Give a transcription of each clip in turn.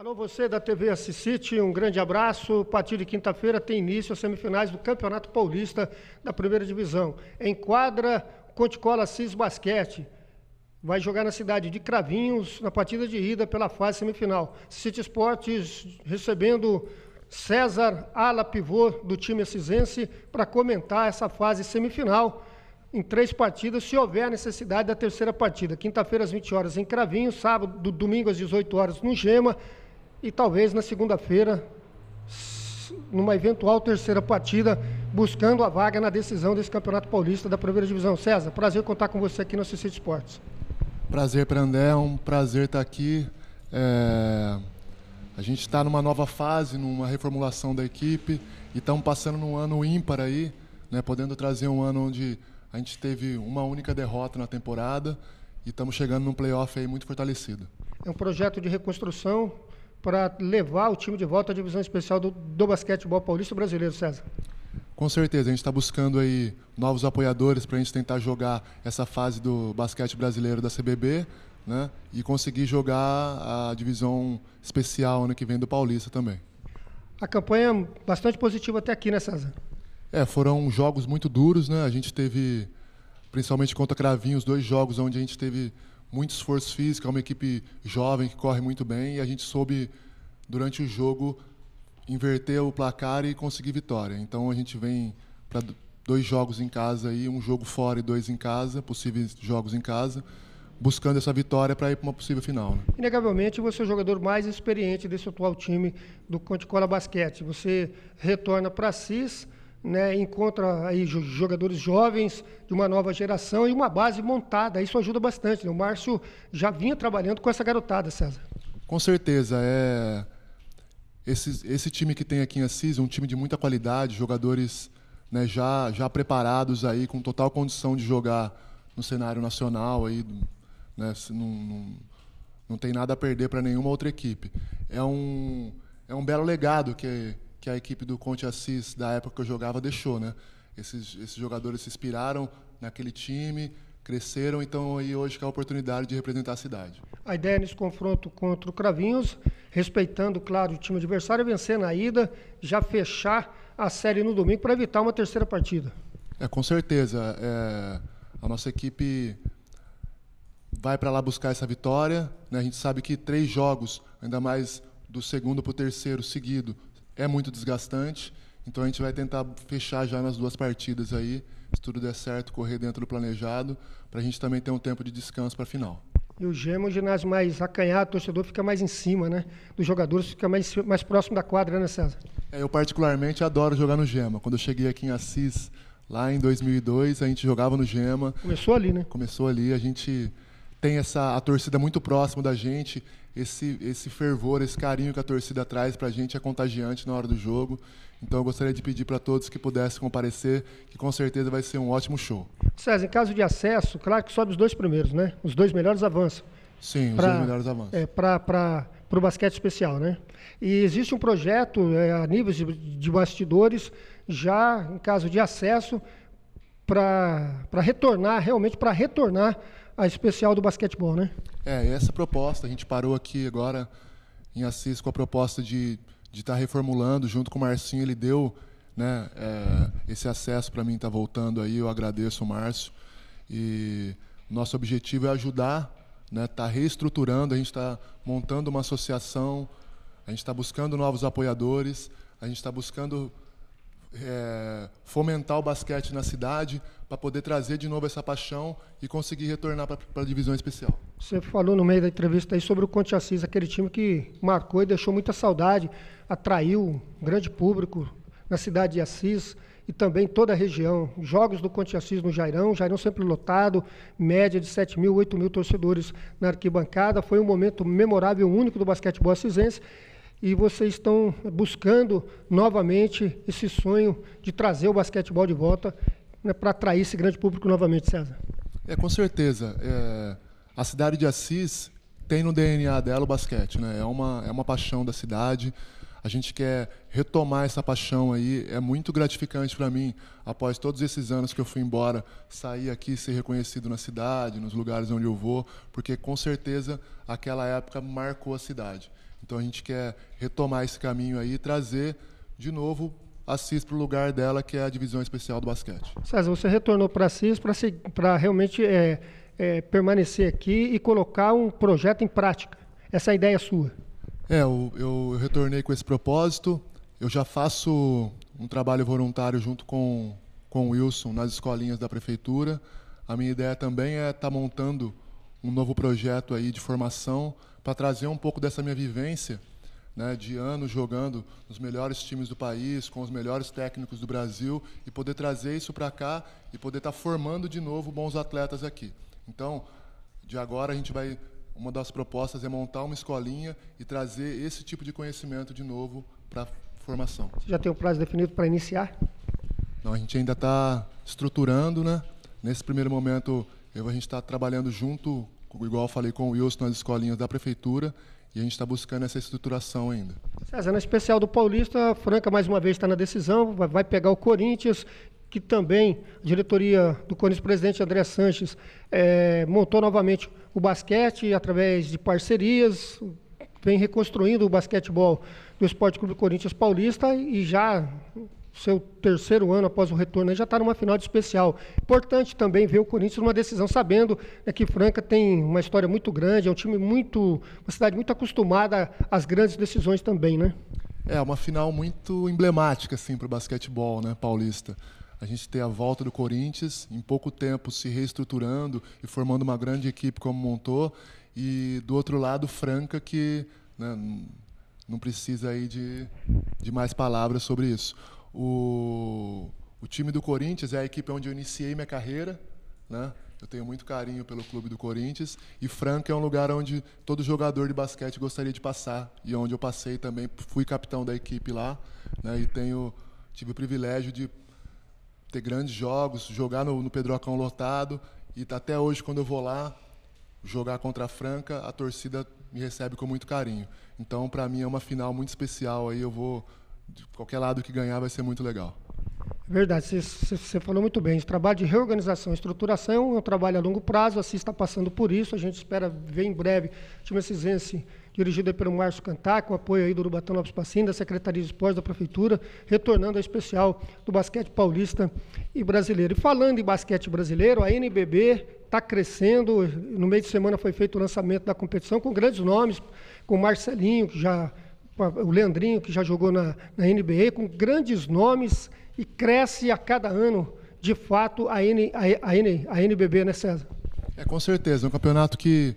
Alô, você da TV Assisite, um grande abraço. A partir de quinta-feira tem início as semifinais do Campeonato Paulista da Primeira Divisão. Em quadra, Conticola Cis Basquete. Vai jogar na cidade de Cravinhos, na partida de ida pela fase semifinal. City Esportes recebendo César Ala Pivô, do time assisense, para comentar essa fase semifinal em três partidas, se houver necessidade da terceira partida. Quinta-feira, às 20 horas, em Cravinhos, sábado, domingo, às 18 horas, no Gema e talvez na segunda-feira, numa eventual terceira partida, buscando a vaga na decisão desse Campeonato Paulista da Primeira Divisão. César, prazer contar com você aqui no CC Esportes. Prazer, Prandé, é um prazer estar aqui. É... A gente está numa nova fase, numa reformulação da equipe e estamos passando num ano ímpar aí, né, podendo trazer um ano onde a gente teve uma única derrota na temporada e estamos chegando num playoff aí muito fortalecido. É um projeto de reconstrução, para levar o time de volta à divisão especial do, do basquetebol paulista brasileiro, César? Com certeza, a gente está buscando aí novos apoiadores para a gente tentar jogar essa fase do basquete brasileiro da CBB, né? E conseguir jogar a divisão especial ano que vem do Paulista também. A campanha é bastante positiva até aqui, né, César? É, foram jogos muito duros, né? A gente teve, principalmente contra Cravinhos, dois jogos onde a gente teve muito esforço físico, é uma equipe jovem que corre muito bem e a gente soube, durante o jogo, inverter o placar e conseguir vitória. Então a gente vem para dois jogos em casa aí, um jogo fora e dois em casa, possíveis jogos em casa, buscando essa vitória para ir para uma possível final. Né? Inegavelmente, você é o jogador mais experiente desse atual time do Conticola Basquete. Você retorna para a CIS né, encontra aí jogadores jovens de uma nova geração e uma base montada. Isso ajuda bastante. Né? O Márcio já vinha trabalhando com essa garotada, César. Com certeza. É... Esse, esse time que tem aqui em Assis é um time de muita qualidade, jogadores né, já, já preparados aí, com total condição de jogar no cenário nacional. Aí, né, não, não, não tem nada a perder para nenhuma outra equipe. É um, é um belo legado que que a equipe do Conte Assis, da época que eu jogava, deixou. Né? Esses, esses jogadores se inspiraram naquele time, cresceram, então aí hoje que é a oportunidade de representar a cidade. A ideia nesse confronto contra o Cravinhos, respeitando, claro, o time adversário, é vencer na ida, já fechar a série no domingo para evitar uma terceira partida. É, com certeza. É, a nossa equipe vai para lá buscar essa vitória. Né? A gente sabe que três jogos, ainda mais do segundo para o terceiro seguido, é muito desgastante. Então a gente vai tentar fechar já nas duas partidas aí, se tudo der certo, correr dentro do planejado, para a gente também ter um tempo de descanso para a final. E o Gema, o ginásio mais acanhado, o torcedor fica mais em cima, né? Dos jogadores, fica mais, mais próximo da quadra, né, César? É, eu particularmente adoro jogar no Gema. Quando eu cheguei aqui em Assis, lá em 2002, a gente jogava no Gema. Começou ali, né? Começou ali, a gente tem essa a torcida muito próxima da gente, esse esse fervor, esse carinho que a torcida traz para a gente é contagiante na hora do jogo. Então eu gostaria de pedir para todos que pudessem comparecer, que com certeza vai ser um ótimo show. César, em caso de acesso, claro que sobe os dois primeiros, né? Os dois melhores avançam. Sim, pra, os dois melhores avançam. É, para o basquete especial, né? E existe um projeto é, a nível de, de bastidores, já em caso de acesso, para retornar, realmente para retornar a especial do basquetebol, né? É, essa proposta, a gente parou aqui agora em Assis com a proposta de estar tá reformulando, junto com o Marcinho, ele deu né, é, esse acesso para mim estar tá voltando aí, eu agradeço o Márcio. E nosso objetivo é ajudar, né, tá reestruturando, a gente está montando uma associação, a gente está buscando novos apoiadores, a gente está buscando é, fomentar o basquete na cidade para poder trazer de novo essa paixão e conseguir retornar para a divisão especial. Você falou no meio da entrevista aí sobre o Conte Assis, aquele time que marcou e deixou muita saudade, atraiu um grande público na cidade de Assis e também toda a região. Jogos do Conte Assis no Jairão, Jairão sempre lotado, média de 7 mil, 8 mil torcedores na arquibancada. Foi um momento memorável, único do basquetebol assisense e vocês estão buscando novamente esse sonho de trazer o basquetebol de volta né, para atrair esse grande público novamente, César. É, com certeza. É, a cidade de Assis tem no DNA dela o basquete, né? É uma, é uma paixão da cidade. A gente quer retomar essa paixão aí. É muito gratificante para mim, após todos esses anos que eu fui embora, sair aqui ser reconhecido na cidade, nos lugares onde eu vou, porque com certeza aquela época marcou a cidade. Então a gente quer retomar esse caminho aí e trazer de novo a CIS para o lugar dela, que é a divisão especial do basquete. César, você retornou para a CIS para realmente é, é, permanecer aqui e colocar um projeto em prática. Essa é a ideia sua. É, eu, eu retornei com esse propósito. Eu já faço um trabalho voluntário junto com, com o Wilson nas escolinhas da prefeitura. A minha ideia também é estar tá montando um novo projeto aí de formação para trazer um pouco dessa minha vivência né, de anos jogando nos melhores times do país, com os melhores técnicos do Brasil, e poder trazer isso para cá e poder estar tá formando de novo bons atletas aqui. Então, de agora a gente vai. Uma das propostas é montar uma escolinha e trazer esse tipo de conhecimento de novo para a formação. Você já tem um prazo definido para iniciar? Não, a gente ainda está estruturando, né? Nesse primeiro momento, eu, a gente está trabalhando junto, igual eu falei com o Wilson, nas escolinhas da prefeitura, e a gente está buscando essa estruturação ainda. César, na especial do Paulista, a Franca mais uma vez está na decisão, vai, pegar o Corinthians, que também a diretoria do Corinthians, presidente André Sanches, é, montou novamente o basquete através de parcerias, vem reconstruindo o basquetebol do Esporte Clube Corinthians Paulista e já seu terceiro ano após o retorno, já está numa final de especial. Importante também ver o Corinthians numa decisão, sabendo né, que Franca tem uma história muito grande, é um time muito, uma cidade muito acostumada às grandes decisões também, né? É, uma final muito emblemática, assim, para o basquetebol né, paulista. A gente tem a volta do Corinthians, em pouco tempo se reestruturando e formando uma grande equipe como montou, e do outro lado, Franca, que né, não precisa aí de, de mais palavras sobre isso. O, o time do Corinthians é a equipe onde eu iniciei minha carreira, né? Eu tenho muito carinho pelo clube do Corinthians e Franca é um lugar onde todo jogador de basquete gostaria de passar e onde eu passei também, fui capitão da equipe lá, né? E tenho tive o privilégio de ter grandes jogos, jogar no, no Pedrocão lotado e até hoje quando eu vou lá jogar contra a Franca, a torcida me recebe com muito carinho. Então, para mim é uma final muito especial aí, eu vou de qualquer lado que ganhar vai ser muito legal. Verdade, você falou muito bem. Esse trabalho de reorganização e estruturação é um trabalho a longo prazo, a CIS está passando por isso. A gente espera ver em breve o time Cisense, dirigido pelo Márcio Cantar, com apoio aí do Urubatão Lopes Passim, da Secretaria de Esportes da Prefeitura, retornando ao especial do basquete paulista e brasileiro. E falando em basquete brasileiro, a NBB está crescendo. No meio de semana foi feito o lançamento da competição com grandes nomes, com o Marcelinho, que já o Leandrinho, que já jogou na, na NBA, com grandes nomes e cresce a cada ano, de fato, a, N, a, a, N, a NBB, né, César? É, com certeza. É um campeonato que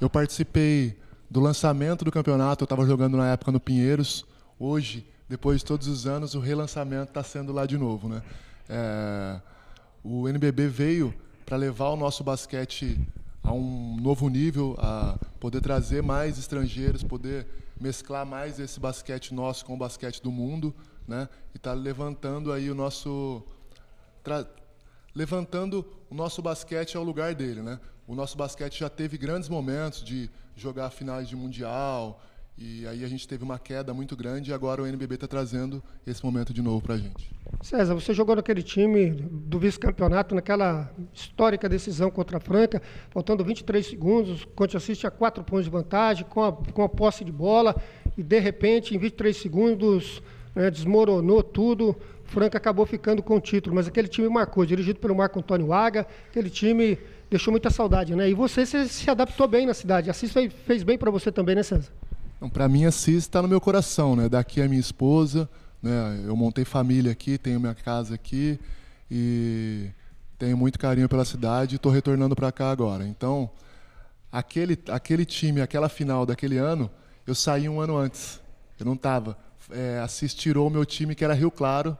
eu participei do lançamento do campeonato, eu estava jogando na época no Pinheiros. Hoje, depois de todos os anos, o relançamento está sendo lá de novo. Né? É, o NBB veio para levar o nosso basquete a um novo nível, a poder trazer mais estrangeiros, poder mesclar mais esse basquete nosso com o basquete do mundo, né? E tá levantando aí o nosso levantando o nosso basquete ao lugar dele, né? O nosso basquete já teve grandes momentos de jogar finais de mundial e aí a gente teve uma queda muito grande e agora o NBB está trazendo esse momento de novo para a gente. César, você jogou naquele time do vice-campeonato, naquela histórica decisão contra a Franca, faltando 23 segundos, o Conte assiste a quatro pontos de vantagem, com a, com a posse de bola, e de repente, em 23 segundos, né, desmoronou tudo. Franca acabou ficando com o título, mas aquele time marcou, dirigido pelo Marco Antônio Aga, aquele time deixou muita saudade, né? E você se, se adaptou bem na cidade. A CIS fez, fez bem para você também, né, César? Para mim, a CIS está no meu coração, né? Daqui a minha esposa, né? Eu montei família aqui, tenho minha casa aqui e tenho muito carinho pela cidade e estou retornando para cá agora. Então, aquele, aquele time, aquela final daquele ano, eu saí um ano antes. Eu não estava. É, Assis tirou o meu time, que era Rio Claro,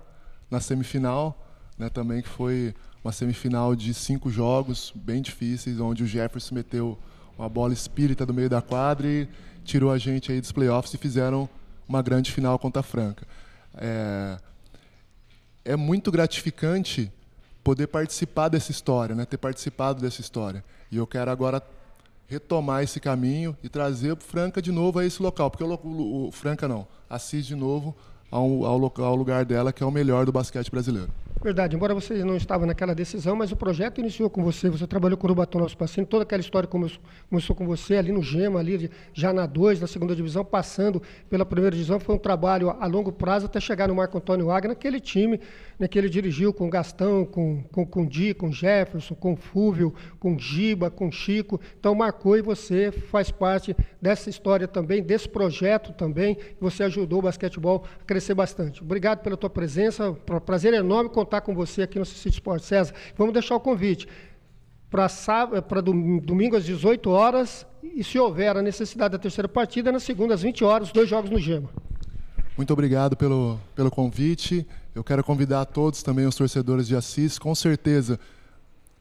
na semifinal, né, também que foi uma semifinal de cinco jogos bem difíceis, onde o Jefferson meteu uma bola espírita do meio da quadra e tirou a gente aí dos playoffs e fizeram uma grande final contra a Franca. É, é muito gratificante poder participar dessa história, né? ter participado dessa história. E eu quero agora retomar esse caminho e trazer o Franca de novo a esse local, porque o, o, o Franca não, Assis de novo ao, ao, ao lugar dela, que é o melhor do basquete brasileiro. Verdade, embora você não estava naquela decisão, mas o projeto iniciou com você, você trabalhou com o Urubatão Nosso Passinho, toda aquela história começou, começou com você ali no Gema, ali já na 2, na segunda divisão, passando pela primeira divisão, foi um trabalho a, a longo prazo até chegar no Marco Antônio Wagner, naquele time né, que ele dirigiu com Gastão, com, com, com Di, com Jefferson, com Fúvio, com Giba, com Chico, então marcou e você faz parte dessa história também, desse projeto também, você ajudou o basquetebol a crescer bastante. Obrigado pela tua presença, prazer enorme contar com você aqui no City Sport. César, vamos deixar o convite para domingo às 18 horas e se houver a necessidade da terceira partida, na segunda às 20 horas, dois jogos no Gema. Muito obrigado pelo, pelo convite. Eu quero convidar todos também os torcedores de Assis. Com certeza,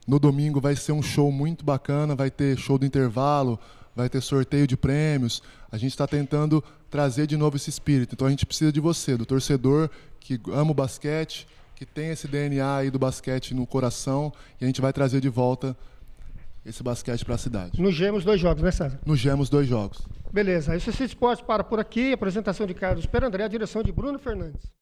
no domingo vai ser um show muito bacana, vai ter show do intervalo, vai ter sorteio de prêmios. A gente está tentando trazer de novo esse espírito. Então a gente precisa de você, do torcedor que ama o basquete, que tem esse DNA aí do basquete no coração e a gente vai trazer de volta esse basquete para a cidade. No Gemos, dois jogos, né, César? No Gemos, dois jogos. Beleza. Isso é Esporte para por aqui. Apresentação de Carlos Perandré, a direção de Bruno Fernandes.